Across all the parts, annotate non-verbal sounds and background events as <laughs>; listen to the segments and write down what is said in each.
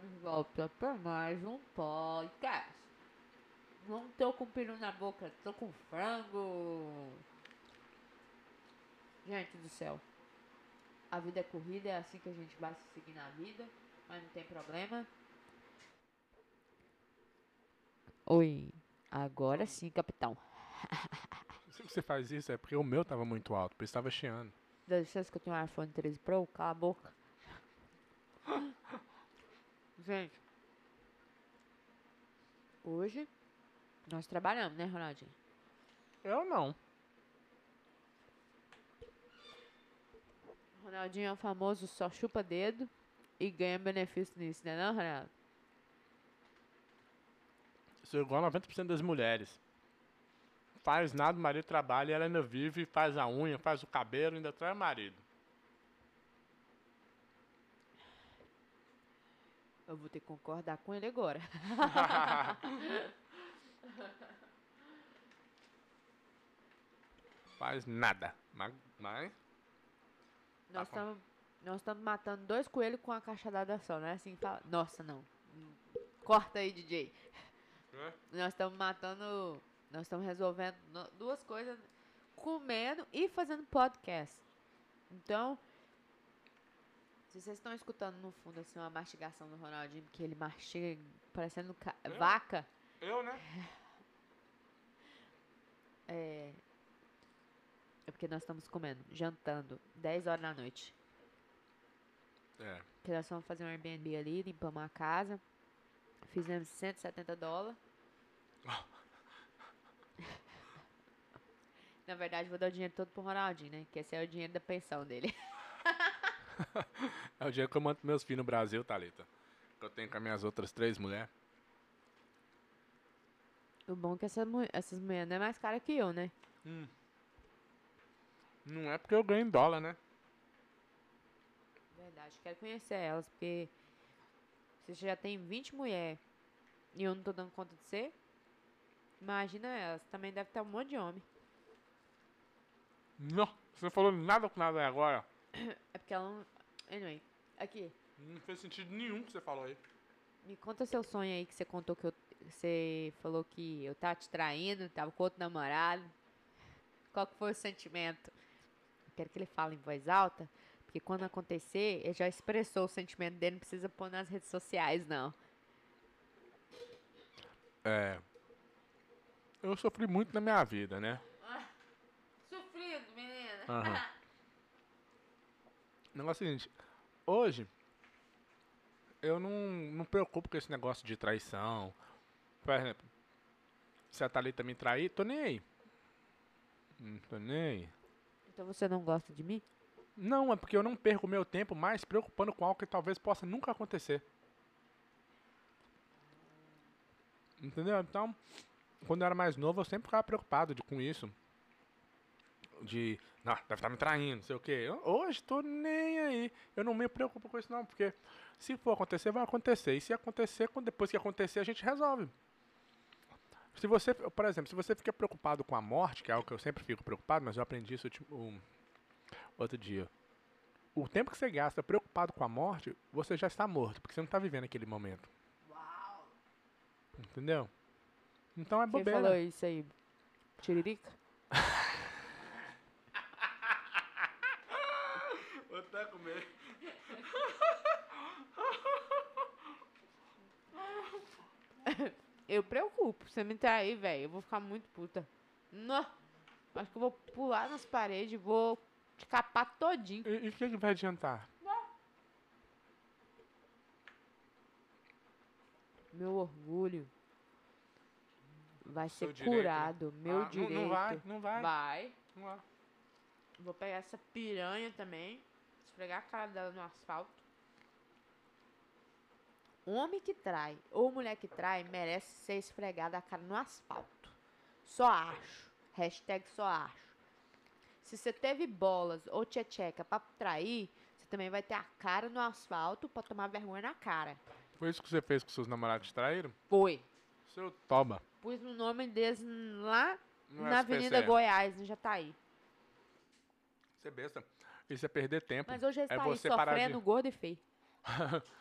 Estamos de volta para mais um podcast. Não tô com peru na boca, tô com frango. Gente do céu. A vida é corrida, é assim que a gente vai se seguir na vida, mas não tem problema. Oi, agora sim, capitão. <laughs> Se você faz isso é porque o meu tava muito alto, por isso tava chiando. Dá licença que eu tenho um iPhone 13 Pro, cala a boca. <laughs> Gente, hoje nós trabalhamos, né, Ronaldinho? Eu não. Ronaldinho é o famoso só chupa dedo e ganha benefício nisso, né não, Ronaldo? Sou igual a 90% das mulheres. Faz nada, o marido trabalha e ela ainda vive, faz a unha, faz o cabelo, ainda traz o marido. Eu vou ter que concordar com ele agora. <laughs> Faz nada. Mas. mas Nós Tá estamos nós estamos matando dois coelhos com uma cachadada só, não é assim fala? Nossa, não. Corta aí, DJ. É? Nós estamos matando. Nós estamos resolvendo duas coisas: comendo e fazendo podcast. Então, se vocês estão escutando no fundo assim uma mastigação do Ronaldinho, porque ele mastiga parecendo ca- Eu? vaca, Eu, né? é. É porque nós estamos comendo, jantando, 10 horas da noite. É. Que nós fomos fazer um Airbnb ali, limpamos a casa. Fizemos 170 dólares. <laughs> Na verdade, vou dar o dinheiro todo pro Ronaldinho, né? Que esse é o dinheiro da pensão dele. <laughs> <laughs> É o dia que eu mando meus filhos no Brasil, Thalita. Que eu tenho com as minhas outras três mulheres. O bom é que essa essas mulheres não é mais cara que eu, né? Não é porque eu ganho em dólar, né? Verdade, quero conhecer elas, porque você já tem 20 mulheres e eu não tô dando conta de ser, imagina elas. Também deve ter um monte de homem. Não, você não falou nada com nada agora. É porque ela não. Anyway, aqui. Não fez sentido nenhum que você falou aí. Me conta seu sonho aí que você contou que eu, você falou que eu tava te traindo, tava com outro namorado. Qual que foi o sentimento? Eu quero que ele fale em voz alta, porque quando acontecer, ele já expressou o sentimento dele, não precisa pôr nas redes sociais, não. É. Eu sofri muito na minha vida, né? Sofrido, menina. Aham. <laughs> O negócio é o seguinte, hoje eu não não me preocupo com esse negócio de traição. Por exemplo, se a Thalita me trair, tô nem aí. Não tô nem aí. Então você não gosta de mim? Não, é porque eu não perco meu tempo mais preocupando com algo que talvez possa nunca acontecer. Entendeu? Então, quando eu era mais novo, eu sempre ficava preocupado de, com isso. De, não, deve estar me traindo, não sei o quê. Eu- hoje tô nem aí. Eu não me preocupo com isso, não, porque se for acontecer, vai acontecer. E se acontecer, depois que acontecer, a gente resolve. Se você, por exemplo, se você fica preocupado com a morte, que é algo que eu sempre fico preocupado, mas eu aprendi isso ultim- um- outro dia. O tempo que você gasta preocupado com a morte, você já está morto, porque você não está vivendo aquele momento. Uau! Entendeu? Então é Quem bobeira. falou isso aí? Tiririca? Vou até comer. Eu preocupo. Você me trair, velho. Eu vou ficar muito puta. Não. Acho que eu vou pular nas paredes vou te capar todinho. E o que, que vai adiantar? Meu orgulho vai Seu ser direito, né? curado. Meu Ah, não- direito. Não, vai, não vai. Vai. Não vai. Vou pegar essa piranha também. Esfregar a cara dela no asfalto. Homem que trai ou mulher que trai merece ser esfregada a cara no asfalto. Só acho. Hashtag só acho. Se você teve bolas ou tchecheca pra trair, você também vai ter a cara no asfalto pra tomar vergonha na cara. Foi isso que você fez com seus namorados que traíram? Foi. Seu toba. Pus o nome deles lá No na Avenida SPCE. Goiás, no Jataí. Você é besta. Isso é perder tempo. Mas hoje eles é tá aí parar de... sofrendo gordo e feio. <laughs>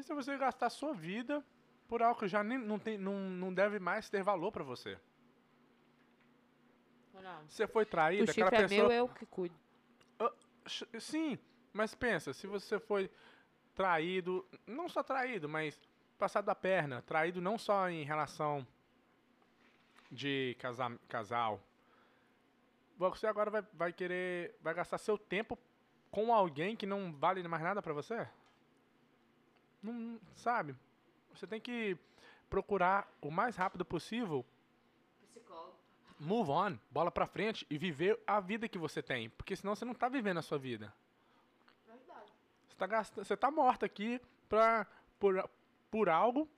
E se você gastar sua vida por algo que já nem, não, tem, não, não deve mais ter valor pra você? Ronaldo. Você foi O traída, chifre aquela é pessoa. meu, eu que cuido. Ch- Sim, mas pensa, se você foi traído, não só traído, mas passado a perna, traído não só em relação de casa- casal, você agora vai, vai querer, vai gastar seu tempo com alguém que não vale mais nada pra você? Não, não- sabe? Você tem que procurar o mais rápido possível Psicólogo. move on, bola pra frente e viver a vida que você tem, porque senão você não tá vivendo a sua vida. Verdade. Você tá, gastando, você tá morta aqui pra, por, por algo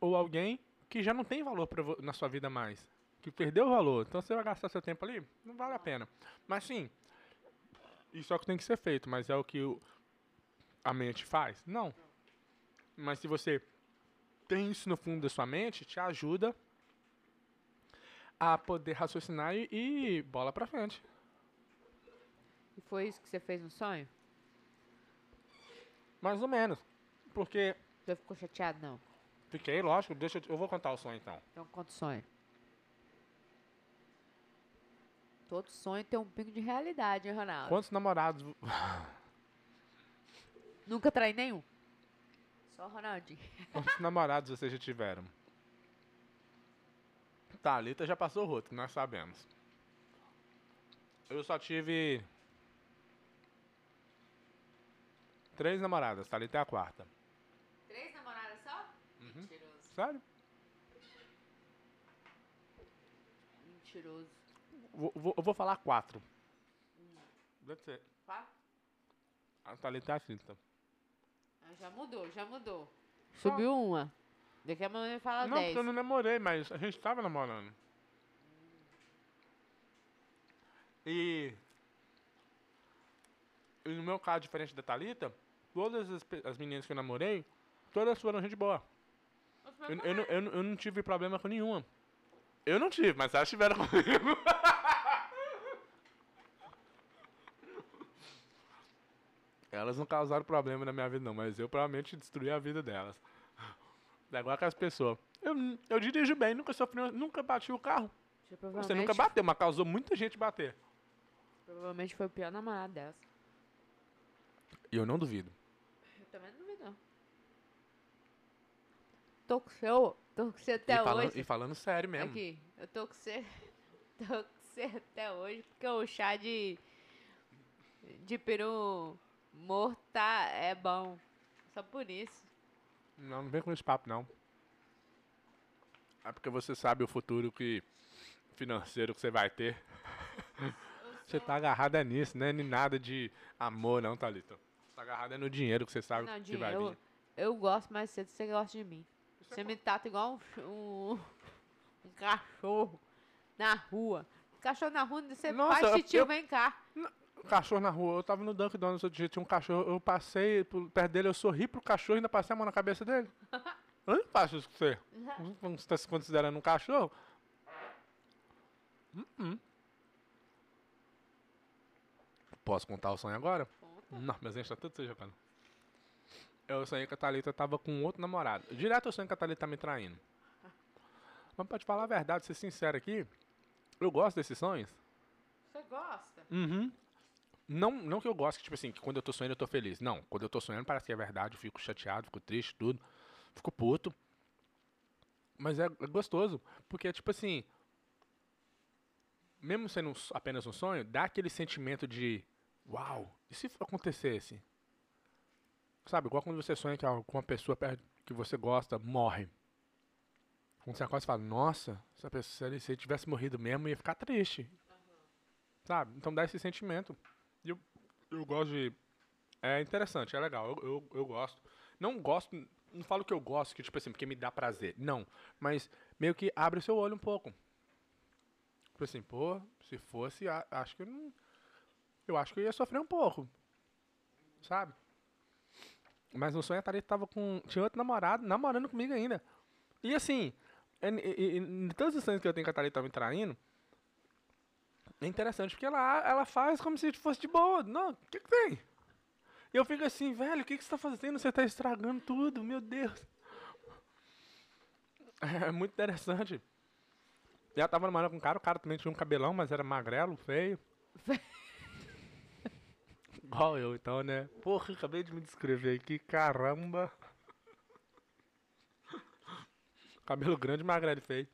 ou alguém que já não tem valor pra, na sua vida mais. Que perdeu o valor. Então você vai gastar seu tempo ali? Não vale a pena. Mas sim, isso é o que tem que ser feito, mas é o que o- a mente faz? Não. Mas se você tem isso no fundo da sua mente, te ajuda a poder raciocinar e, e bola pra frente. E foi isso que você fez no sonho? Mais ou menos. Porque Você ficou chateado? Não. Fiquei, lógico. Deixa eu, eu vou contar o sonho então. Então conta o sonho. Todo sonho tem um pingo de realidade, hein, Ronaldo? Quantos namorados. <laughs> Nunca traí nenhum. Só o Ronaldinho. Quantos <laughs> namorados vocês já tiveram? Thalita já passou o roto, nós sabemos. Eu só tive. Três namoradas, Thalita é a quarta. Três namoradas só? Mentiroso. Sério? Mentiroso. Vou, vou- eu vou falar quatro. Deve ser. Quatro? A Thalita é a quinta. Ah, já mudou, já mudou. Só- Subiu uma. Daqui a pouco fala Não, dez. porque eu não namorei, mas a gente tava namorando. E. E no meu caso, diferente da Thalita, todas as, as meninas que eu namorei, todas foram gente boa. Eu, eu, não- eu, não- eu não tive problema com nenhuma. Eu não tive, mas elas tiveram <laughs> comigo. Elas não causaram problema na minha vida, não, mas eu provavelmente destruí a vida delas. É igual aquelas pessoas. Eu, eu dirijo bem, nunca sofri, nunca bati o carro. Você Você nunca bateu, mas causou muita gente bater. provavelmente foi o pior namorado dessa. E eu não duvido. Eu também não duvido, não. Tô com você, tô com você até e, falando, hoje. e falando sério mesmo. Aqui, eu tô com você. <laughs> Tô com você até hoje, porque o chá de. de peru morto tá, é bom. Só por isso. Não, não vem com esse papo, não. É porque você sabe o futuro que financeiro que você vai ter. Você tá agarrada nisso, né? Nem nada de amor, não, Thalita. Tá agarrada no dinheiro que você sabe Não, que vai dinheiro. vir. Eu gosto mais cedo, você gosta de mim. Isso é Você me trata igual um, um, <laughs> um cachorro na rua. Cachorro na rua, você Nossa, faz eu- eu- vem cá. Cachorro na rua. Eu tava no Dunkin' Donuts outro dia, tinha um cachorro. Eu passei por- perto dele, eu sorri pro cachorro e ainda passei a mão na cabeça dele. Eu não faço isso com você. Você tá se considerando um cachorro? Uh-uh. Posso contar o sonho agora? Conta. Não, mas a gente tá tudo se jogando. Eu sonhei que a Thalita tava com outro namorado. Direto eu sonho que a Thalita tá me traindo. Mas pra te falar a verdade, ser sincero aqui, eu gosto desses sonhos. Você gosta? Uhum. Não, não que eu goste, tipo assim, que quando eu tô sonhando eu tô feliz. Não, quando eu tô sonhando parece que é verdade, eu fico chateado, fico triste, tudo. Fico puto. Mas é, é gostoso, porque é tipo assim, mesmo sendo um apenas um sonho, dá aquele sentimento de, uau, e se acontecesse? Sabe, igual quando você sonha que uma pessoa que você gosta morre. Quando você acorda e fala, nossa, se a pessoa se tivesse morrido mesmo, ia ficar triste. Sabe? Então dá esse sentimento. Eu, gosto de. É interessante, é legal. Eu, eu, eu gosto. Não gosto. Não falo que eu gosto, que tipo assim, porque me dá prazer. Não. Mas meio que abre o seu olho um pouco. Tipo assim, pô, se fosse, acho que eu não. Eu acho que eu ia sofrer um pouco. Sabe? Mas no sonho a Thalita tava com. Tinha outro namorado namorando comigo ainda. E assim, em, em, em todos os sonhos que eu tenho que a Thalita me traindo, é interessante porque ela, ela faz como se fosse de boa. Não, o que, que tem? E eu fico assim, velho, o que, que você tá fazendo? Você tá estragando tudo, meu Deus. <laughs> É muito interessante. E ela tava namorando com um cara, o cara também tinha um cabelão, mas era magrelo, feio. <laughs> Igual eu, então, né? Porra, acabei de me descrever aqui, caramba. Cabelo grande, magrelo e feio.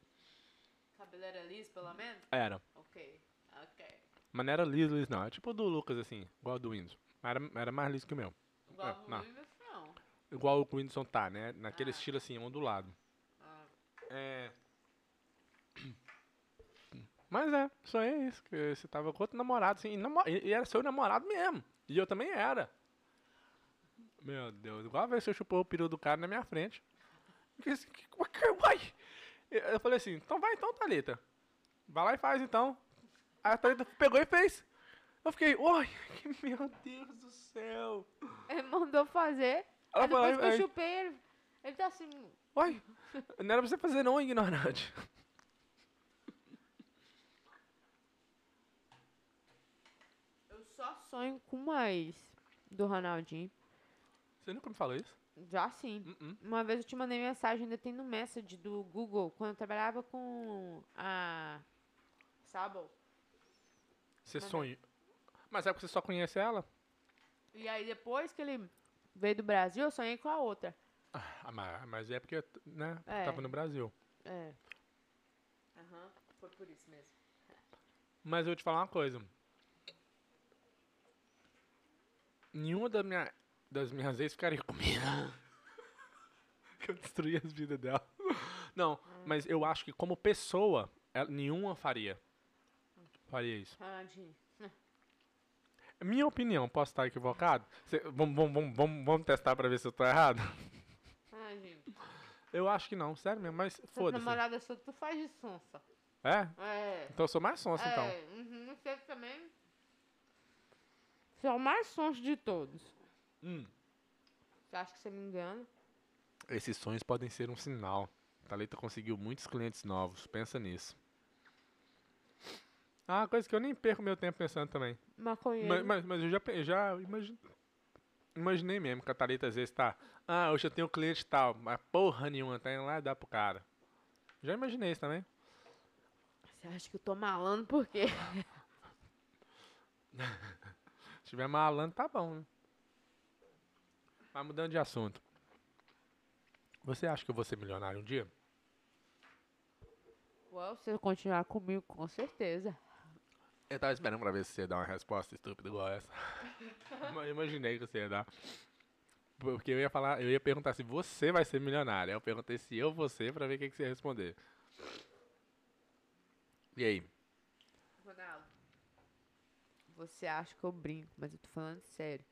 Cabelo era liso, pelo menos? Era. Mas não era liso, liso não. É tipo o do Lucas, assim, igual do Windows. Era, era mais liso que o meu. Igual É, o não. Luiz, não. Igual o Whindersson tá, né? Naquele Ah. estilo assim, ondulado. Ah, É. Mas é, só é isso. Que você tava com outro namorado, assim, e, namo- e- era seu namorado mesmo. E eu também era. Meu Deus, igual a vez que você chupou o peru do cara na minha frente. Uai! Eu eu falei assim, então vai então, Thalita. Vai lá e faz então. Aí a Thalita pegou e fez. Eu fiquei, oi, <laughs> meu Deus do céu. Ele mandou fazer. Ela Aí depois falou, que eu "Ai, chupei ele. Ele tá assim. Oi, não era pra você fazer não, ignorante. <laughs> Eu só sonho com ex do Ronaldinho. Você nunca me falou isso? Já sim. Uh-uh. Uma vez eu te mandei mensagem, ainda tem no message do Google, quando eu trabalhava com a Sabo. Você sonha. Mas é porque você só conhece ela? E aí depois que ele veio do Brasil, eu sonhei com a outra. Ah, mas, mas é porque, né, É. tava no Brasil. É. Aham, foi por isso mesmo. Mas eu vou te falar uma coisa. Nenhuma da minha, das minhas ex ficaria comigo. <laughs> que eu destruí as vidas dela. Não, mas eu acho que como pessoa, ela- nenhuma faria. Faria isso. Ronaldinho. Minha opinião, posso estar equivocado? Cê- vamos, vamos, vamos, vamos, testar pra ver se eu tô errado? Eu acho que não, sério mesmo, mas foda-se. namorada sua, tu faz de sonsa. É? É. Então eu sou mais sonso, então. É, uhum, você também. Você é o mais sonso de todos. Hum. Você acha que você me engana? Esses sonhos podem ser um sinal. Thalita conseguiu muitos clientes novos. Pensa nisso. Ah, uma coisa que eu nem perco meu tempo pensando também. Maconheiro. Mas, mas, mas eu já, eu já imagi- imaginei mesmo que a Thalita às vezes tá. Ah, hoje eu tenho um cliente tal. Mas porra nenhuma, tá indo lá e dá pro cara. Já imaginei isso também. Você acha que eu tô malando por quê? <laughs> Se tiver malandro, tá bom, né? Mas mudando de assunto. Você acha que eu vou ser milionário um dia? Ué, se você continuar comigo, com certeza. Eu tava esperando pra ver se você ia dar uma resposta estúpida igual essa. <laughs> Eu imaginei que você ia dar. Porque eu ia falar, eu ia perguntar se você vai ser milionário. Eu perguntei se eu vou ser pra ver o que, que você ia responder. E aí? Ronaldo. Você acha que eu brinco, mas eu tô falando sério.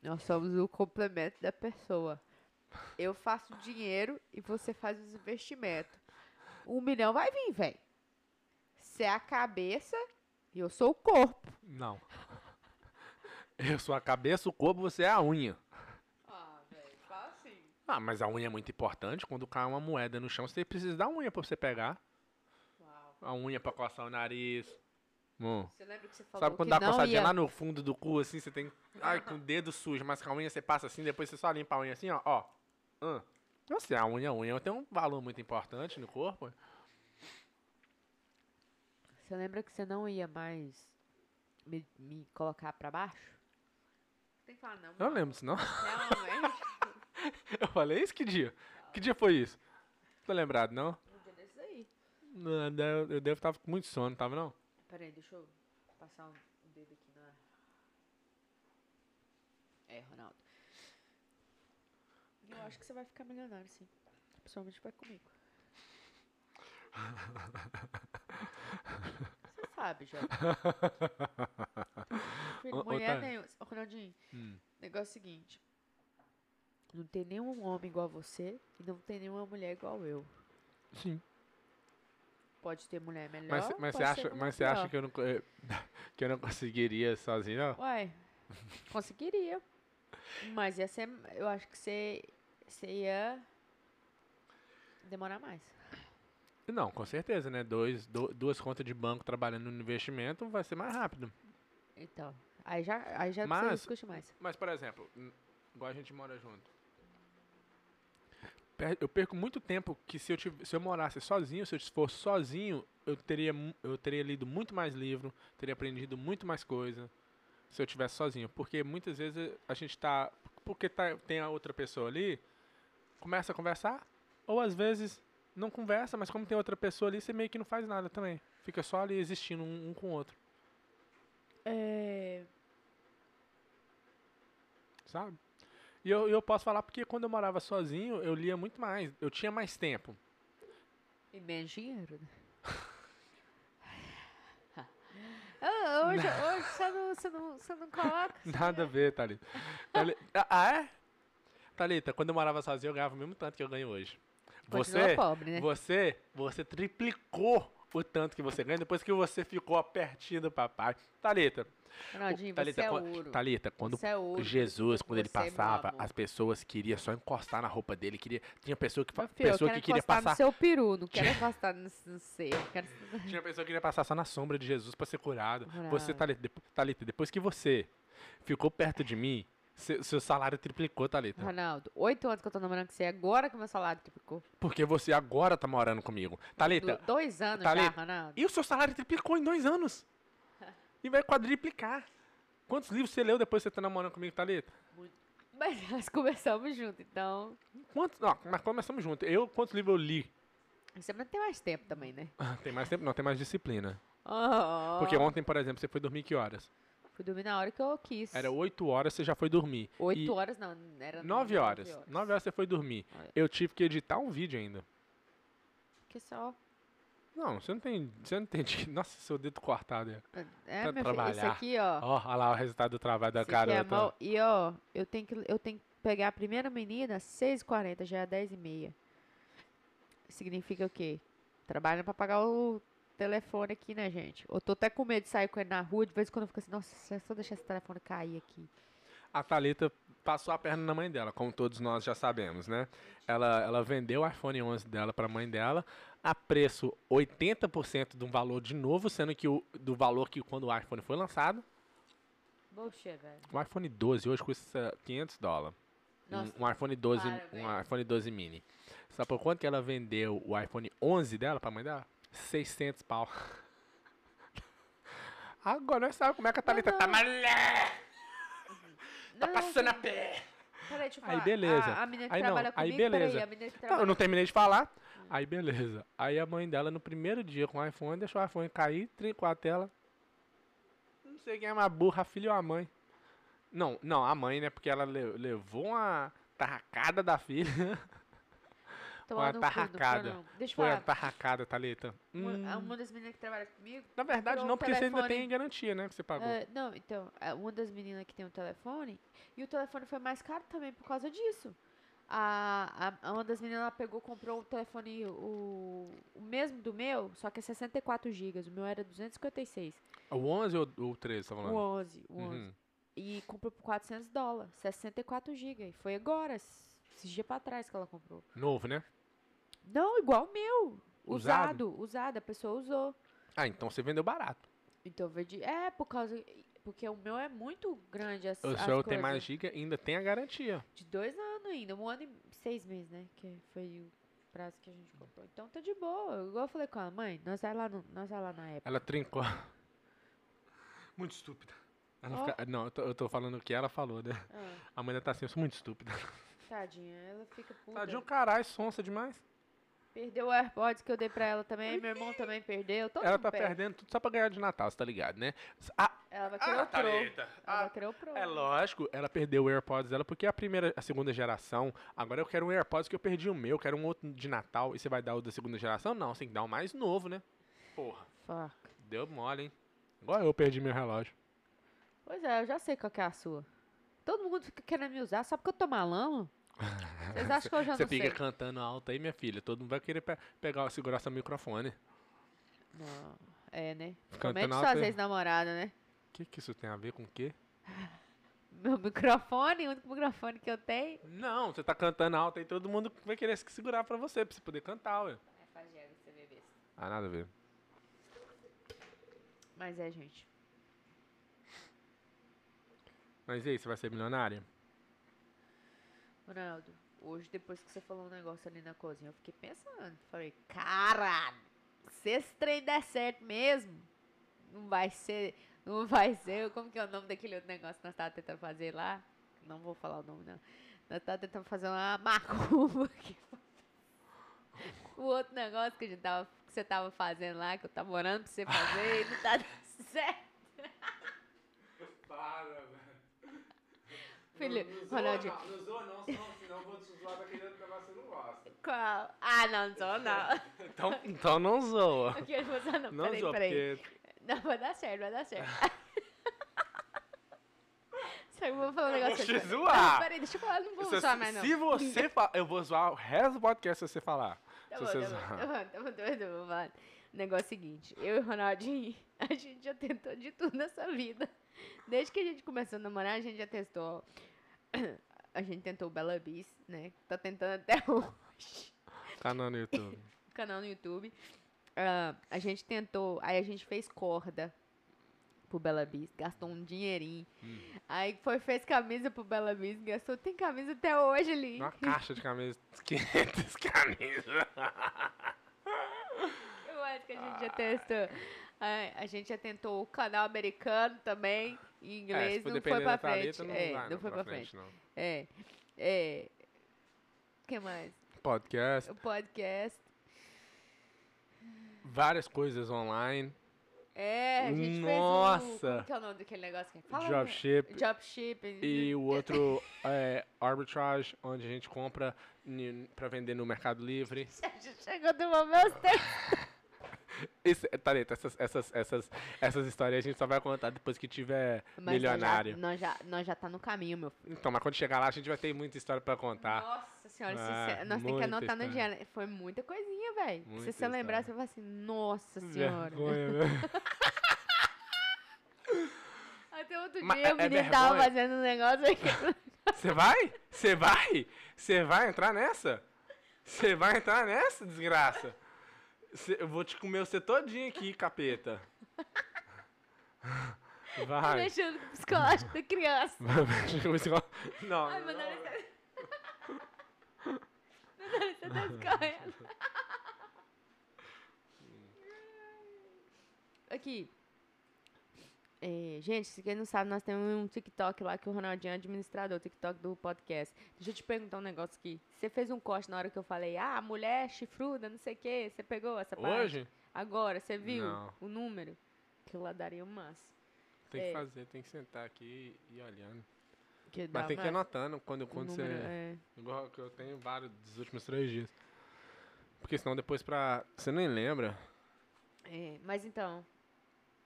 Nós somos o complemento da pessoa. Eu faço dinheiro e você faz os investimentos. Um milhão vai vir, velho. Você é a cabeça e eu sou o corpo. Não. <laughs> Eu sou a cabeça, o corpo, você é a unha. Ah, velho, fala assim. Ah, mas a unha é muito importante. Quando cai uma moeda no chão, você precisa da unha pra você pegar. Uau. A unha pra coçar o nariz. Hum. Você lembra que você falou Sabe quando que dá uma não coçadinha ia... lá no fundo do cu, assim, você tem. Ai, com o dedo sujo, mas com a unha você passa assim, depois você só limpa a unha assim, ó. ó. Hum. Eu sei, a unha, a unha tem um valor muito importante no corpo. Você lembra que você não ia mais me, me colocar pra baixo? Tem que falar não. Eu não lembro disso, não. Realmente. <laughs> Eu falei isso que dia? Que dia foi isso? Tô lembrado, não? Um dia desses aí. Não, Eu eu devo estar com muito sono, tava não? Pera aí, deixa eu passar um dedo aqui na... É, Ronaldo. Eu acho que você vai ficar milionário, sim. Principalmente vai comigo. Você sabe, já. <laughs> Filho, mulher nenhuma. Ô, Ronaldinho, Hum. negócio é o seguinte. Não tem nenhum homem igual a você e não tem nenhuma mulher igual eu. Sim. Pode ter mulher melhor, Mas, mas você acha, mas você acha que eu não, eh, <laughs> que eu não conseguiria sozinho, ó? Uai, <laughs> conseguiria. Mas ia ser, eu acho que você, você ia demorar mais. Não, com certeza, né? Dois, du- duas contas de banco trabalhando no investimento vai ser mais rápido. Então, Aí já, aí já você Mas- discute mais. Mas, por exemplo, igual a gente mora junto. Eu perco muito tempo que se eu, tiv- se eu morasse sozinho, se eu fosse sozinho, eu teria, eu teria lido muito mais livro, teria aprendido muito mais coisa se eu tivesse sozinho. Porque muitas vezes a gente tá. Porque tá, tem a outra pessoa ali, começa a conversar, ou às vezes não conversa, mas como tem outra pessoa ali, você meio que não faz nada também. Fica só ali existindo um, um com o outro, É... sabe? E eu, eu posso falar porque quando eu morava sozinho, eu lia muito mais. Eu tinha mais tempo. E menos dinheiro, né? <laughs> Ah, hoje, hoje você não, você, não, você não coloca. Nada a ver, Thalita. Thali- Ah, é? Thalita, quando eu morava sozinho, eu ganhava o mesmo tanto que eu ganho hoje. Você, pobre, né? você, você triplicou o tanto que você ganha depois que você ficou pertinho do papai. Thalita, Ronaldinho, Thalita, você é quan- ouro. Thalita, quando é ouro. Jesus, quando ele Você, meu passava, amor. as pessoas queriam só encostar na roupa dele, queria, tinha pessoa que, Meu filho, pessoa que queria passar no seu peru, não quero encostar no, no seu. Quero... <laughs> Tinha pessoa que queria passar só na sombra de Jesus pra ser curado. Bravo. Você, Thalita, Thalita, depois que você ficou perto de mim, seu, seu salário triplicou, Thalita. Ronaldo, oito anos que eu tô namorando com você, agora que meu salário triplicou. Porque você agora tá morando comigo. Thalita, Do- dois anos Thalita, já, Ronaldo. e o seu salário triplicou em dois anos. E vai quadriplicar. Quantos livros você leu depois que você tá namorando comigo, Thalita? Mas <laughs> nós começamos junto, então. Quantos? Não, mas começamos juntos. Eu, quantos livros eu li? Você não tem mais tempo também, né? <laughs> Tem mais tempo? Não, tem mais disciplina. Oh. Porque ontem, por exemplo, você foi dormir que horas? Fui dormir na hora que eu quis. Era 8 horas, você já foi dormir. Oito E horas, não. Era 9 horas. 9 horas você foi dormir. Olha. Eu tive que editar um vídeo ainda. Que só. Não, você não tem. Você não entende. <laughs> Nossa, seu dedo cortado. É. É, Pra meu filho, trabalhar. aqui, ó. Ó, olha lá o resultado do trabalho da aqui é mão- E, ó, eu tenho, que, eu tenho que pegar a primeira menina às 6h40, já é 10h30. Significa o quê? Trabalhando pra pagar o telefone aqui, né, gente? Eu tô até com medo de sair com ele na rua, de vez em quando eu fico assim, nossa, só deixar esse telefone cair aqui. A Thalita passou a perna na mãe dela, como todos nós já sabemos, né? Ela, ela vendeu o iPhone 11 dela pra mãe dela a preço 80% de um valor de novo, sendo que o, do valor que quando o iPhone foi lançado. Poxa, velho. O iPhone 12 hoje custa 500 dólares. Nossa, Um, um iPhone 12, para, um iPhone 12 mini. Sabe por quanto que ela vendeu o iPhone 11 dela pra mãe dela? 600 pau. Agora nós sabemos como é que a Thalita tá não. malé. Tá Não, passando a pé. Peraí, deixa eu Aí, falar. beleza. A, a menina que Aí não, trabalha aí comigo, beleza. peraí, a menina que Não, eu trabalha... não terminei de falar. Aí beleza. Aí a mãe dela no primeiro dia com o iPhone deixou o iPhone cair, trincou a tela. Não sei quem é mais burra, a filha ou a mãe. Não, não, a mãe, né? Porque ela le- levou uma tarracada da filha. <laughs> Tomar uma não foi. Deixa eu Foi uma falar. tarracada, Thalita. Uma, Hum, uma das meninas que trabalha comigo. na verdade não, um porque você ainda telefone- tem garantia, né? Que você pagou. É, não, então, é, uma das meninas que tem o telefone, e o telefone foi mais caro também por causa disso. A, a, uma das meninas ela pegou, comprou um telefone, o, o mesmo do meu, só que é 64 GB. O meu era 256. O 11 ou o 13, tá O falando? 11, o 11. Uhum. E comprou por 400 dólares, 64 GB. E foi agora, esses dias pra trás que ela comprou. Novo, né? Não, igual o meu. Usado? Usado, usado, a pessoa usou. Ah, então você vendeu barato. Então, vendi. É, por causa. Porque o meu é muito grande. As, O seu tem mais giga ainda tem a garantia. De dois anos ainda, um ano e seis meses, né? Que foi o prazo que a gente comprou. Então tá de boa. Igual eu falei com ela, mãe, nós vai lá, no, nós vai lá na época. Ela trincou. <laughs> Muito estúpida. Ó. fica- Não, eu tô, eu tô falando o que ela falou, né? Ah, A mãe tá assim, eu sou muito estúpida. <laughs> tadinha, ela fica puta. Tadinho, caralho, sonsa demais. Perdeu o AirPods que eu dei pra ela também, meu irmão também perdeu. Todo ela tá perde. perdendo tudo só pra ganhar de Natal, você tá ligado, né? Ah, Ela vai querer ah, o Pro. Thalita. Ela Ah, vai querer o Pro. é lógico, ela perdeu o AirPods dela porque é a primeira, a segunda geração. Agora eu quero um AirPods que eu perdi o meu, quero um outro de Natal. E você vai dar o da segunda geração? Não, você tem que dar o mais novo, né? Porra, Fuck. deu mole, hein? Igual eu perdi meu relógio. Pois é, eu já sei qual que é a sua. Todo mundo fica querendo me usar só porque eu tô malando. Vocês acham que eu já Você não fica sei? cantando alto aí, minha filha. Todo mundo vai querer pe- pegar, segurar seu microfone. Não. É, né? Cantando Comente alto suas aí. ex-namoradas, né? O que, que isso tem a ver com o quê? Meu microfone, o único microfone que eu tenho. Não, você tá cantando alto aí, todo mundo vai querer se segurar pra você, pra você poder cantar, ué. É, pra você beber. Ah, nada a ver. Mas é, gente. Mas e aí, você vai ser milionária? Ronaldo, hoje depois que você falou um negócio ali na cozinha, eu fiquei pensando. Falei, cara, se esse trem der certo mesmo, não vai ser. Não vai ser. Como que é o nome daquele outro negócio que nós estávamos tentando fazer lá? Não vou falar o nome, não. Nós estávamos tentando fazer uma <laughs> macumba aqui. O outro negócio que, a gente tava, que você tava fazendo lá, que eu tava orando pra você fazer, não tá dando <laughs> certo. Para. Filho, Ronaldinho. Não zoa não, senão, senão eu vou te zoar daquele outro negócio que você não gosta. Qual? Ah, não, não sou não. <laughs> Então, então não zoa. Eu queria usar, não. Não Peraí, zoa, peraí. porque... Não, vai dar certo, vai dar certo. <laughs> Só que eu vou falar um Eu vou negócio. te aqui. zoar. Não, Peraí, deixa eu falar, eu não vou Se, zoar mais não. se você falar, eu vou zoar o resto do podcast se você falar. Tá se bom, você tá zoar. bom, tá bom, tá bom, tá bom, tá. O negócio é o seguinte, eu e o Ronaldinho, a gente já tentou de tudo nessa vida. Desde que a gente começou a namorar, a gente já testou. <coughs> A gente tentou o Bella Bis, né? Tá tentando até <laughs> hoje. Canal no YouTube. <coughs> canal no YouTube. Ah, a gente tentou, aí a gente fez corda pro Bela Bis, gastou um dinheirinho. Hum. Aí foi, fez camisa pro Bela Bis, gastou, tem camisa até hoje ali. Uma caixa de camisas, 500 <laughs> camisas. Eu acho que a gente já testou. Aí, a gente já tentou o canal americano também, em É, se inglês, for não foi pra frente. não é, vai não foi pra frente. não. É, é. O que mais? Podcast, O podcast. várias coisas online, É, a gente Nossa! fez o... Que é o nome daquele negócio? que Fala, dropship Dropship. e <laughs> o outro é arbitrage, onde a gente compra pra vender no Mercado Livre. <laughs> Chegou do momento. <laughs> Isso, Thalita, essas, essas, essas, essas histórias a gente só vai contar depois que tiver milionário. Nós já, nós, já, nós já tá no caminho, meu filho. Então, mas quando chegar lá, a gente vai ter muita história pra contar. Nossa senhora, se Ah, cê- nós temos que anotar no história. dia. Foi muita coisinha, velho. Se você lembrar, você vai assim, nossa senhora. Vergonha? <laughs> Até outro Mas dia é- o é menino tava vergonha? fazendo um negócio aqui. <laughs> Você vai? Você vai? Você vai entrar nessa? Você vai entrar nessa, desgraça? Eu vou te comer você todinho aqui, capeta. <laughs> Vai. mexendo com o psicológico da criança. Vai mexer com esse negócio. Não. Ai, meu tá... meu nariz tá escorrendo. Aqui. É, gente, se quem não sabe, nós temos um TikTok lá que o Ronaldinho é administrador, o TikTok do podcast. Deixa eu te perguntar um negócio aqui. Você fez um corte na hora que eu falei, ah, mulher chifruda, não sei o quê. Você pegou essa parte? Hoje? Agora, você viu Não. o número? Aquilo lá daria um massa. Tem que É. fazer, tem que sentar aqui e ir olhando. Que Mas tem que ir anotando quando, o quando você. é. Igual que eu tenho vários dos últimos três dias. Porque senão depois pra. Você nem lembra. É, mas então,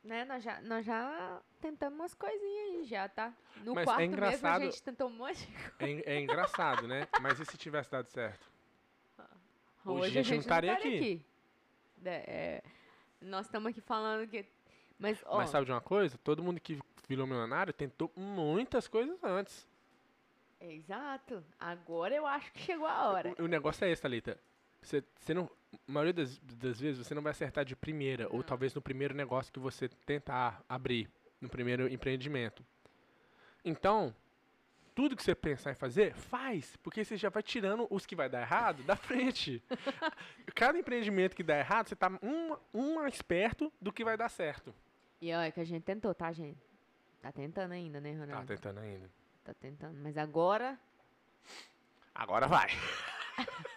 né, nós já, nós já tentamos umas coisinhas aí já, tá? No Mas é quarto mesmo a engraçado- gente tentou um monte de coisa. É, é engraçado, né? Mas e se tivesse dado certo? Hoje Hoje a gente não estaria aqui. É, é, nós estamos aqui falando que... Mas, ó, Mas sabe de uma coisa? Todo mundo que virou milionário tentou muitas coisas antes. é exato. Agora eu acho que chegou a hora. O, o negócio é esse, Thalita. Você não. Maioria das, das vezes você não vai acertar de primeira. Ou talvez no primeiro negócio que você tentar abrir. No primeiro empreendimento. Então, tudo que você pensar em fazer, faz. Porque você já vai tirando os que vai dar errado da <laughs> frente. Cada empreendimento que dá errado, você tá um, um mais perto do que vai dar certo. E olha que a gente tentou, tá, gente? Tá tentando ainda, né, Tá Ronaldo? tentando ainda. Tá tentando. Mas agora... Agora vai. <laughs>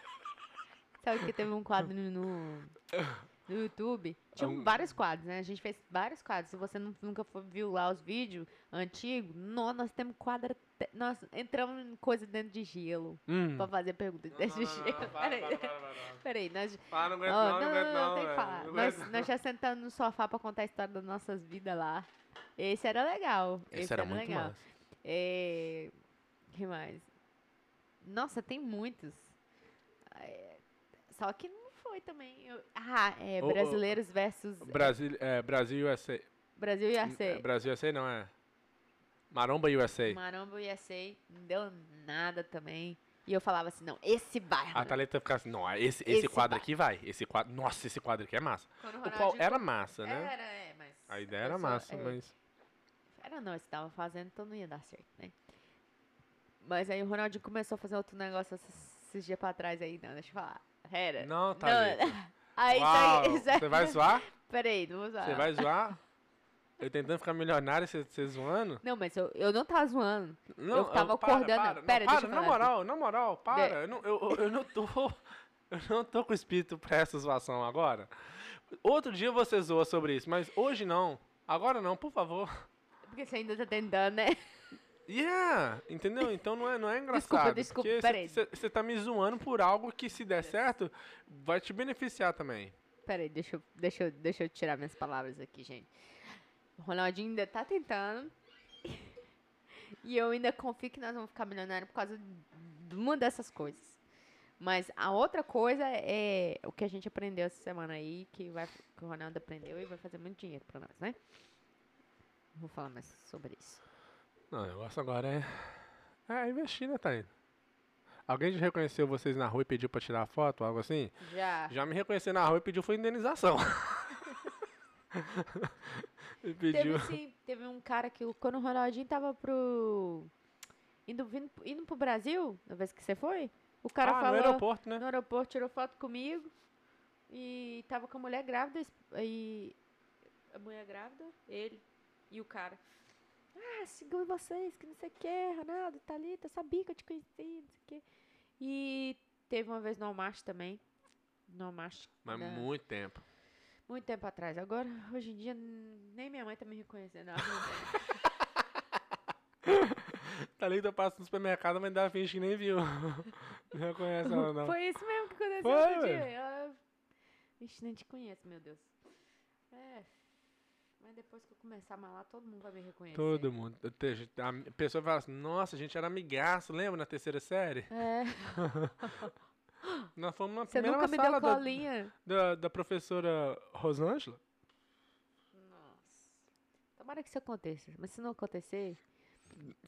Sabe que teve um quadro <laughs> no, no YouTube? Tinha Um- vários quadros, né? A gente fez vários quadros. Se você não- nunca viu lá os vídeos antigos, nó, nós temos quadro. até- Nós entramos em coisa dentro de gelo Hum. pra fazer pergunta dentro de gelo. Peraí, peraí. Nós, Ah, não aguento ó, não, não aguento não, tem que velho. falar. Não Nós, nós já sentamos no sofá pra contar a história das nossas vidas lá. Esse era legal. Esse era muito legal. massa. É, que mais? Nossa, tem muitos. É, só que não foi também. eu- ah, é ô, brasileiros versus Brasil, é, Brasil USA. Brasil e É, USA. Brasil USA não é. Maromba USA. Maromba e USA não deu nada também. E eu falava assim, não, esse vai. A. Thalita ficava assim, não, esse, esse, Esse quadro vai. aqui vai. Esse quadro, nossa, esse quadro aqui é massa. Quando o O qual era massa, né? Era, é, mas. A ideia era massa, é, mas. Era não, você tava fazendo, então não ia dar certo, né? Mas aí o Ronaldinho começou a fazer outro negócio esses, esses dias pra trás aí, não, deixa eu falar. Era. Não, tá <laughs> Aí, isso Uau, isso aí- <laughs> Você vai zoar? Peraí, não vou usar. Você vai zoar? Eu tentando ficar milionário, você, zoando? Não, mas eu, eu não tava zoando. Não, Eu tava para, acordando- Para, não, pera, para, deixa eu na moral, na moral, para. Eu não, eu, eu- eu não tô. <laughs> Eu não tô com espírito pra essa zoação agora. Outro dia você zoa sobre isso, mas hoje não. Agora não, por favor. Porque você ainda tá tentando, né? Yeah! Entendeu? Então não é, não é engraçado. Desculpa, desculpa. Você tá me zoando por algo que, se der certo, vai te beneficiar também. Peraí, deixa eu, deixa, eu, deixa eu tirar minhas palavras aqui, gente. O Ronaldinho ainda tá tentando. <laughs> E eu ainda confio que nós vamos ficar milionários por causa de uma dessas coisas. Mas a outra coisa é o que a gente aprendeu essa semana aí, que, vai, que o Ronaldo aprendeu e vai fazer muito dinheiro pra nós, né? Vou falar mais sobre isso. Não, o negócio agora é. É investir, né, Thaís? Alguém já reconheceu vocês na rua e pediu pra tirar foto, algo assim? Já. Já me reconheceu na rua e pediu foi indenização. <laughs> <laughs> e Teve, pediu. sim, teve um cara que, quando o Ronaldinho tava pro. Indo, vindo, indo pro Brasil, na vez que você foi, o cara ah, no falou. aeroporto, né? no aeroporto, tirou foto comigo. E tava com a mulher grávida. E a mulher grávida, ele e o cara. Ah, sigo vocês, que não sei o que, Ronaldo, Thalita, sabia que eu te conhecia, não sei o que. E teve uma vez no Almaste também. No Almaste. Mas na- muito tempo. muito tempo atrás. Agora, hoje em dia, nem minha mãe tá me reconhecendo. <laughs> Thalita passa no supermercado, mas dá finge que nem viu. <laughs> Não reconhece ela, não. Foi isso mesmo que aconteceu Foi, outro ué. dia. Ela... Vixe, nem te conheço, meu Deus. É. Mas depois que eu começar a malar, todo mundo vai me reconhecer. Todo mundo. A pessoa fala assim, nossa, a gente era amigaço, lembra na terceira série? É. <laughs> Nós fomos na Você primeira nunca me sala deu da, colinha. da, da professora Rosângela. Nossa. Tomara que isso aconteça. Mas se não acontecer.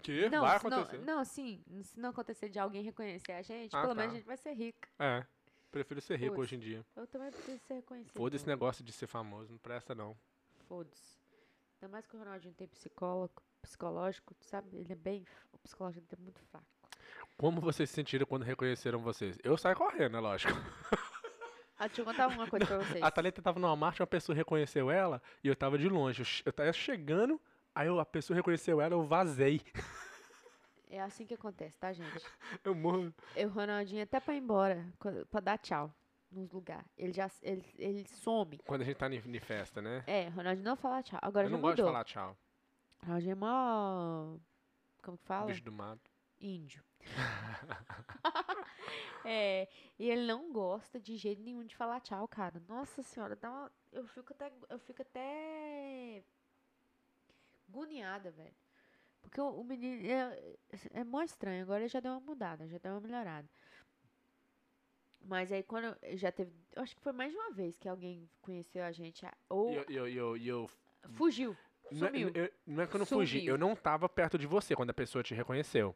Que não, vai se não- acontecer. Não, sim. Se não acontecer de alguém reconhecer a gente, Ah, pelo tá. menos a gente vai ser rica. É, prefiro ser rico Foda-se. hoje em dia. Eu também preciso ser reconhecido. Foda esse negócio de ser famoso, não presta não. Foda-se. Ainda mais que o Ronaldinho tem psicólogo, psicológico, sabe? Ele é bem. O psicológico dele é muito fraco. Como vocês se sentiram quando reconheceram vocês? Eu saí correndo, é lógico. Ah, deixa eu contar uma coisa pra vocês. A Thalita tava numa marcha, uma pessoa reconheceu ela e eu tava de longe. Eu tava chegando, aí eu- a pessoa reconheceu ela, eu vazei. É assim que acontece, tá, gente? Eu morro. Eu, o Ronaldinho, até pra ir embora, pra dar tchau nos lugares. Ele já ele, ele some. Quando a gente tá em festa, né? É, Ronaldinho não fala tchau. Agora eu não gosto de mudou. falar tchau. Ronaldinho é mó. Como que fala? Bicho do mato. Índio. <laughs> é, e ele não gosta de jeito nenhum de falar tchau, cara. Nossa senhora, dá uma- eu fico até eu fico até agoniada, velho. Porque o, o menino é, é mó estranho, agora ele já deu uma mudada, já deu uma melhorada. Mas aí quando eu- já teve, eu acho que foi mais de uma vez que alguém conheceu a gente ou E eu, eu, eu, eu- fugiu, não, é, sumiu. eu- não é que eu não fugi, Sumiu. eu não tava perto de você quando a pessoa te reconheceu.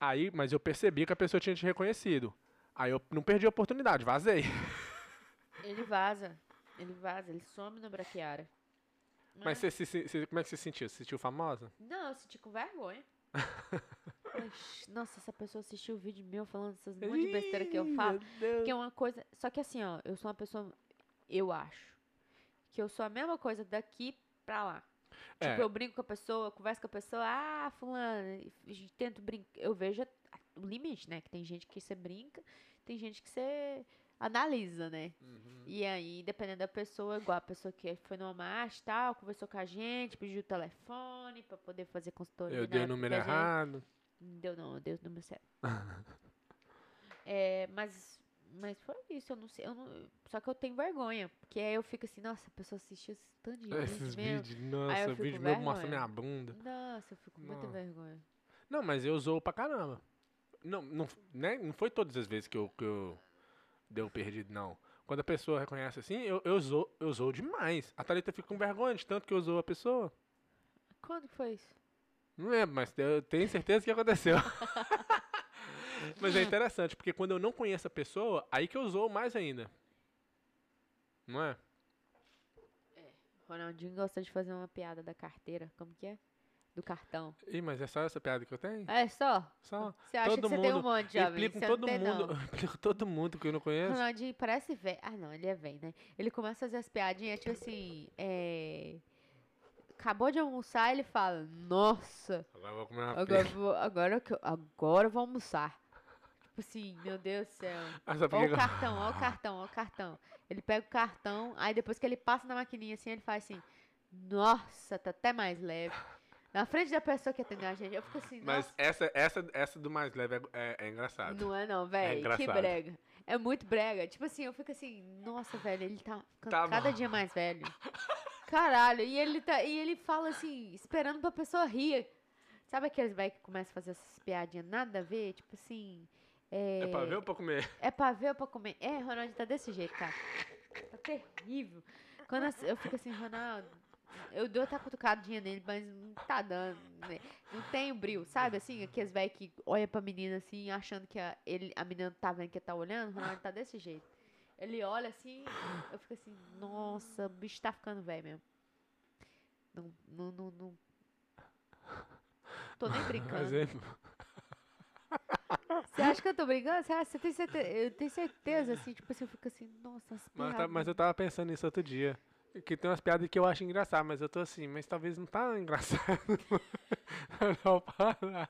Aí, mas eu percebi que a pessoa tinha te reconhecido. Aí eu não perdi a oportunidade, vazei. <laughs> Ele vaza, ele vaza, ele some na braquiária. Mas você, se- se- se- como é que você se sentiu? Você se sentiu famosa? Não, eu senti com vergonha. <laughs> Nossa, essa pessoa assistiu o vídeo meu falando essas monte de besteira que eu falo. Que é uma coisa. Só que assim, ó, eu sou uma pessoa. Eu acho. Que eu sou a mesma coisa daqui pra lá. É. Tipo, eu brinco com a pessoa, converso com a pessoa, ah, fulano, tento brincar. Eu vejo o limite, né? Que tem gente que você brinca, tem gente que você analisa, né? Uhum. E aí, dependendo da pessoa, igual a pessoa que foi Almar e tal, conversou com a gente, pediu o telefone pra poder fazer consultoria. Eu dei o número gente- errado. Não deu não, eu dei o número certo. é, mas, mas foi isso, eu não sei, eu não, só que eu tenho vergonha, porque aí eu fico assim, nossa, a pessoa assistiu esse tanto de Esses <laughs> vídeos, nossa, vídeo meu mostra minha bunda. Nossa, eu fico com muita vergonha. Não, mas eu zoo pra caramba. Não, não, né? não foi todas as vezes que eu, que eu deu perdido, não. Quando a pessoa reconhece assim, eu, eu, zoo, eu zoo demais. A Thalita fica com vergonha de tanto que eu zoo a pessoa. Quando que foi isso? Não lembro, mas eu tenho certeza que aconteceu. <laughs> mas é interessante, porque quando eu não conheço a pessoa, aí que eu zoo mais ainda. Não é? Ronaldinho gosta de fazer uma piada da carteira, como que é? do cartão. Ih, mas é só essa piada que eu tenho? É só? Só. Você acha Todo que você tem um mundo- monte, jovem? explico Você todo tem, mundo. <laughs> explico todo mundo que eu não conheço. Ronaldinho parece velho. Ah, não, ele é velho, né? Ele começa a fazer as piadinhas, tipo assim, é... Acabou de almoçar, ele fala, nossa, Agora eu vou comer uma agora, pizza. vou, agora, que eu, agora eu vou almoçar. Tipo assim, meu Deus do céu. <laughs> Olha que o que cartão, olha o cartão, olha o cartão. Ele pega o cartão, aí depois que ele passa na maquininha assim, ele faz assim, nossa, tá até mais leve. Na frente da pessoa que atendeu a gente, eu fico assim, Mas nossa, essa, essa, essa do mais leve é, é, é engraçado. não é não, velho, que engraçado. brega. É muito brega. Tipo assim, eu fico assim, nossa, velho, ele tá ficando Tá cada bom. dia mais velho. <laughs> Caralho, e ele, tá, e ele fala assim, esperando pra pessoa rir. Sabe aqueles velhos que começam a fazer essas piadinhas nada a ver? Tipo assim. É, É pra ver ou pra comer? É pra ver ou pra comer? É, Ronaldo tá desse jeito, cara. Tá terrível. Quando eu fico assim, Ronaldo, eu dou até cutucadinha nele, mas não tá dando. né? Não tem o brilho, sabe? Assim, aqueles velhos que olha pra menina assim, achando que a, ele, a menina tá vendo que tá olhando, Ronaldo tá desse jeito. Ele olha assim, eu fico assim, nossa, o bicho tá ficando velho mesmo. Não, não, não, não. Tô nem brincando. Você acha que eu tô brincando? Você, acha- você tem certeza? Eu tenho certeza, assim, tipo assim, eu fico assim, nossa, as mas, tá- piadas. mas eu tava pensando nisso outro dia. Que tem umas piadas que eu acho engraçadas, mas eu tô assim, mas talvez não tá engraçado. <laughs> não, para.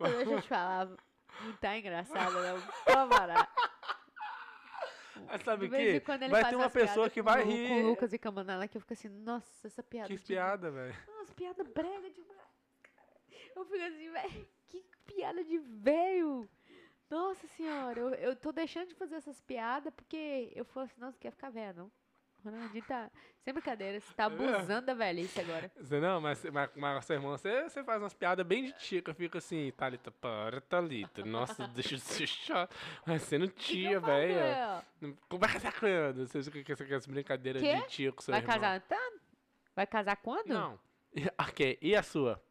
Deixa eu te falar, não tá engraçado, não. Pode parar. Mas sabe o vez em quê? quando ele Vai ter uma pessoa que vai o rir. Com o Lucas e Camanala que eu fico assim, nossa, essa piada. Que de- piada, velho. Nossa, piada brega demais. Eu fico assim, velho, que piada de velho. Nossa senhora, eu, eu tô deixando de fazer essas piadas porque eu falo assim, você quer ficar velho, não. Ronaldinho tá, sem brincadeira, você tá abusando da velhice agora. <laughs> Você não, mas, mas, mas seu irmão, você, você faz umas piadas bem de tia, que eu fico assim, Thalita, para, Thalita. Nossa, <laughs> deixa eu ser chato. Mas tia, que eu faço, velho. Como vai casar quando? Você fica com essa- com essas brincadeiras Quê? de tia com seu Vai irmão. casar então? Vai casar quando? Não. Ok, e a sua?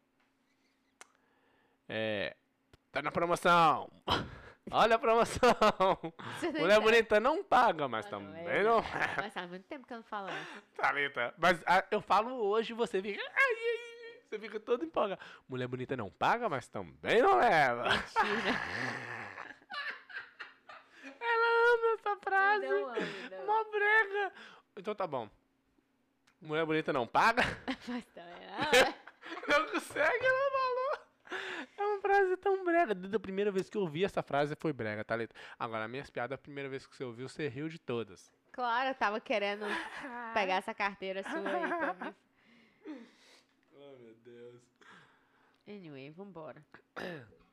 É. Tá na promoção. <laughs> Olha a promoção. Não Mulher entende. bonita não paga, mas Ah, não, também é. não. Mas <laughs> faz muito tempo que eu não falo isso. Thalita. Mas ah, eu falo hoje e você fica. Ai, ai, você fica todo empolgado. Mulher bonita não paga, mas também não leva. Mentira. <laughs> Ela ama essa frase. Não amo, não. Mó brega. Então tá bom. Mulher bonita não paga? <laughs> Mas também não. Não consegue, ela falou. É frase tão brega. Desde a primeira vez que eu ouvi essa frase foi brega, Thalita. Agora, minhas piadas, a primeira vez que você ouviu, você riu de todas. Claro, eu tava querendo <laughs> pegar essa carteira sua aí pra mim. Oh, meu Deus. Anyway, vambora. <coughs>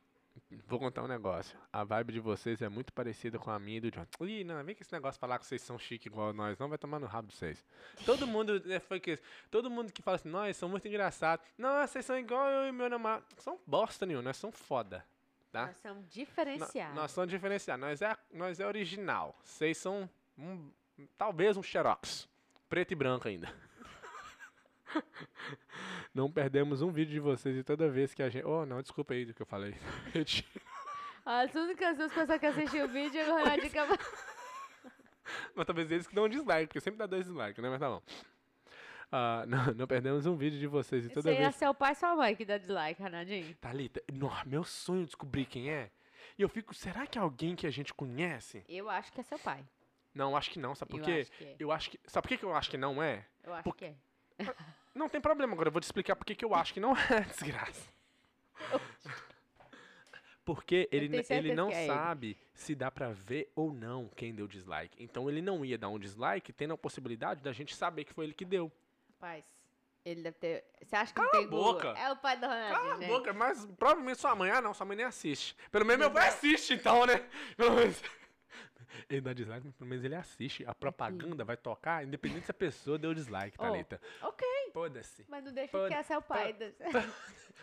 Vou contar um negócio. A vibe de vocês é muito parecida com a minha e do John. Ih, não, vem com esse negócio falar que vocês são chique igual nós, não vai tomar no rabo de vocês. Todo mundo, né, <laughs> foi que todo mundo que fala assim, nós são muito engraçados. Não, vocês são igual eu e meu namorado. São bosta nenhuma, nós somos foda. Tá? Nós somos diferenciados. Nós somos diferenciados. Nós é, nós é original. Vocês são um, talvez um xerox. Preto e branco ainda. <laughs> Não perdemos um vídeo de vocês e toda vez que a gente... Oh, não, desculpa aí do que eu falei. <laughs> As únicas duas pessoas que assistiram o vídeo é o Ronaldinho Camargo. Mas talvez eles que dão um dislike, porque sempre dá dois dislikes, né? Mas tá bom. Ah, <laughs> não, não perdemos um vídeo de vocês e toda é vez... seu pai e sua mãe que dá dislike, Ronaldinho. Thalita, no, meu sonho é descobrir quem é. E eu fico, será que é alguém que a gente conhece? Eu acho que é seu pai. Não, acho que não, sabe por eu quê? acho que é. Eu acho que... Sabe por que que eu acho que não é? Eu acho Por- que é. Não tem problema, agora eu vou te explicar por que eu acho que não <laughs> é desgraça. Porque ele, ele não é ele. sabe se dá pra ver ou não quem deu dislike. Então ele não ia dar um dislike tendo a possibilidade da gente saber que foi ele que deu. Rapaz, ele deve ter. Você acha que Cala tem a boca. É o pai do Ronaldinho. Cala a gente. boca, mas provavelmente sua mãe. Ah, não, sua mãe nem assiste. Pelo menos meu pai assiste, então, né? Pelo menos. Ele dá dislike, mas pelo menos ele assiste. A propaganda vai tocar, independente se a pessoa deu dislike, Oh, Thalita. Ok, Foda-se. mas não deixa Foda- que é seu pai. <laughs>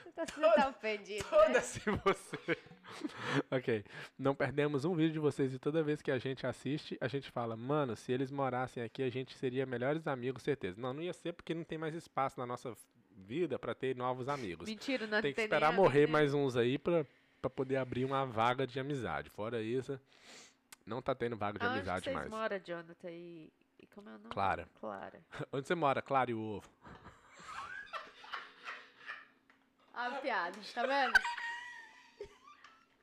Você tá, você tá ofendido. né? Foda-se você. <laughs> ok. Não perdemos um vídeo de vocês e toda vez que a gente assiste, a gente fala, mano, se eles morassem aqui, a gente seria melhores amigos, certeza. Não, não ia ser porque não tem mais espaço na nossa vida pra ter novos amigos. Mentira, não tem que esperar morrer dele. mais uns aí pra, pra poder abrir uma vaga de amizade. Fora isso, não tá tendo vaga de Aonde amizade vocês mais. moram, Jonathan? E, e como é o nome? Clara. Clara. <laughs> Onde você mora? Claro e o ovo. <laughs> Olha a piada, tá vendo?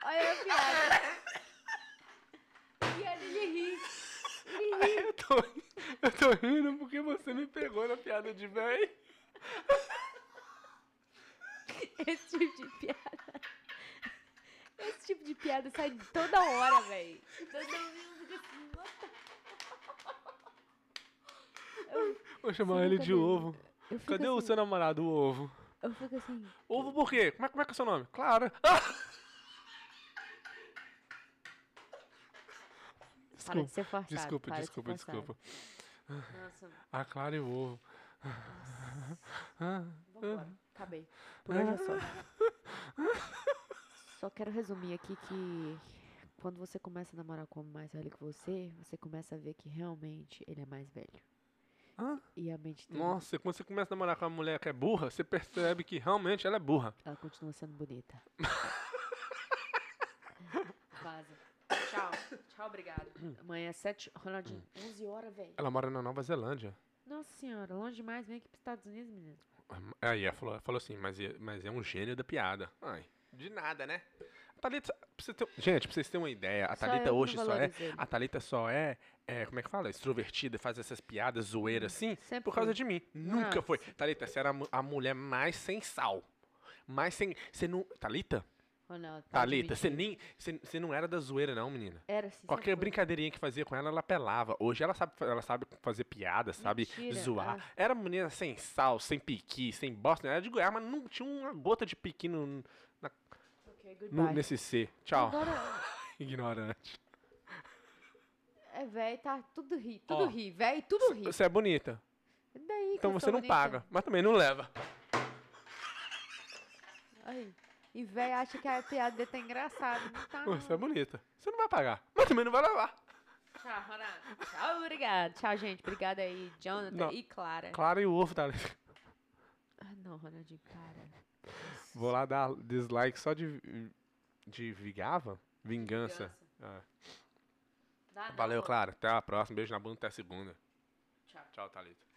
Olha a piada. E ele ri. Ele ri. Eu tô, eu tô rindo porque você me pegou na piada de véi. <laughs> Esse tipo de piada. Esse tipo de piada sai toda hora, velho. Todo mundo fica assim, Vou chamar ele nunca de ovo. Cadê o assim, seu namorado, o ovo? Eu fico assim. Ovo por quê? Como é, como é que é o seu nome? Clara. <laughs> Ah! Para de Desculpa, ser forçado. desculpa, para de ser desculpa, desculpa. Nossa, A Clara e o ovo. Ah, vambora. Acabei. Por hoje é só. <laughs> Só quero resumir aqui que quando você começa a namorar com um mais velho que você, você começa a ver que realmente ele é mais velho. ah. E a mente dele, Nossa, quando você começa a namorar com uma mulher que é burra, você percebe que realmente ela é burra. ela continua sendo bonita. <laughs> Vaza. Tchau. Tchau, obrigado. Amanhã é 7. Ronaldinho, 11 horas, velho. Ela mora na Nova Zelândia. Nossa senhora, longe demais. Vem aqui pros Estados Unidos, menino. Aí ela falou, falou assim, mas, é- mas é um gênio da piada. Ai, de nada, né? A Thalita, pra você ter, gente, pra vocês terem uma ideia, a Só Thalita hoje só é. ele. A Thalita só é, é, como é que fala? Extrovertida, faz essas piadas zoeiras assim, Sempre por causa fui. de mim. Nunca Nossa. foi. Thalita, você era a mu- a mulher mais sem sal. Mais sem. Você não. Thalita? Ronaldo, tá Thalita, você nem. Você, você não era da zoeira, não, menina. Era assim. Qualquer foi. brincadeirinha que fazia com ela, ela pelava. Hoje ela sabe, ela sabe fazer piada, sabe Mentira, zoar. ah. Era menina sem sal, sem piqui, sem bosta. Era de Goiás, mas não tinha uma gota de piqui no, Ok, no- nesse C. Tchau. Agora, Ignorante. é velho, tá tudo ri. Tudo Ó. ri, velho, tudo ri. Você é bonita. Daí Então você não bonita? paga, mas também não leva. Aí. E velho acha que a piada dele tá engraçada. Não tá, não. Você é bonita. Você não vai pagar, mas também não vai levar. Tchau, Ronaldo. Tchau, obrigado. Tchau, gente. Obrigada aí, Jonathan Não. e Clara. Clara e o ovo, tá? Ah, não, Ronaldinho, cara. Vou lá dar dislike só de, de vigava? Vingança. Dá não, Valeu. Clara. Até a próxima. Beijo na bunda até segunda. Tchau. Tchau, Thalita.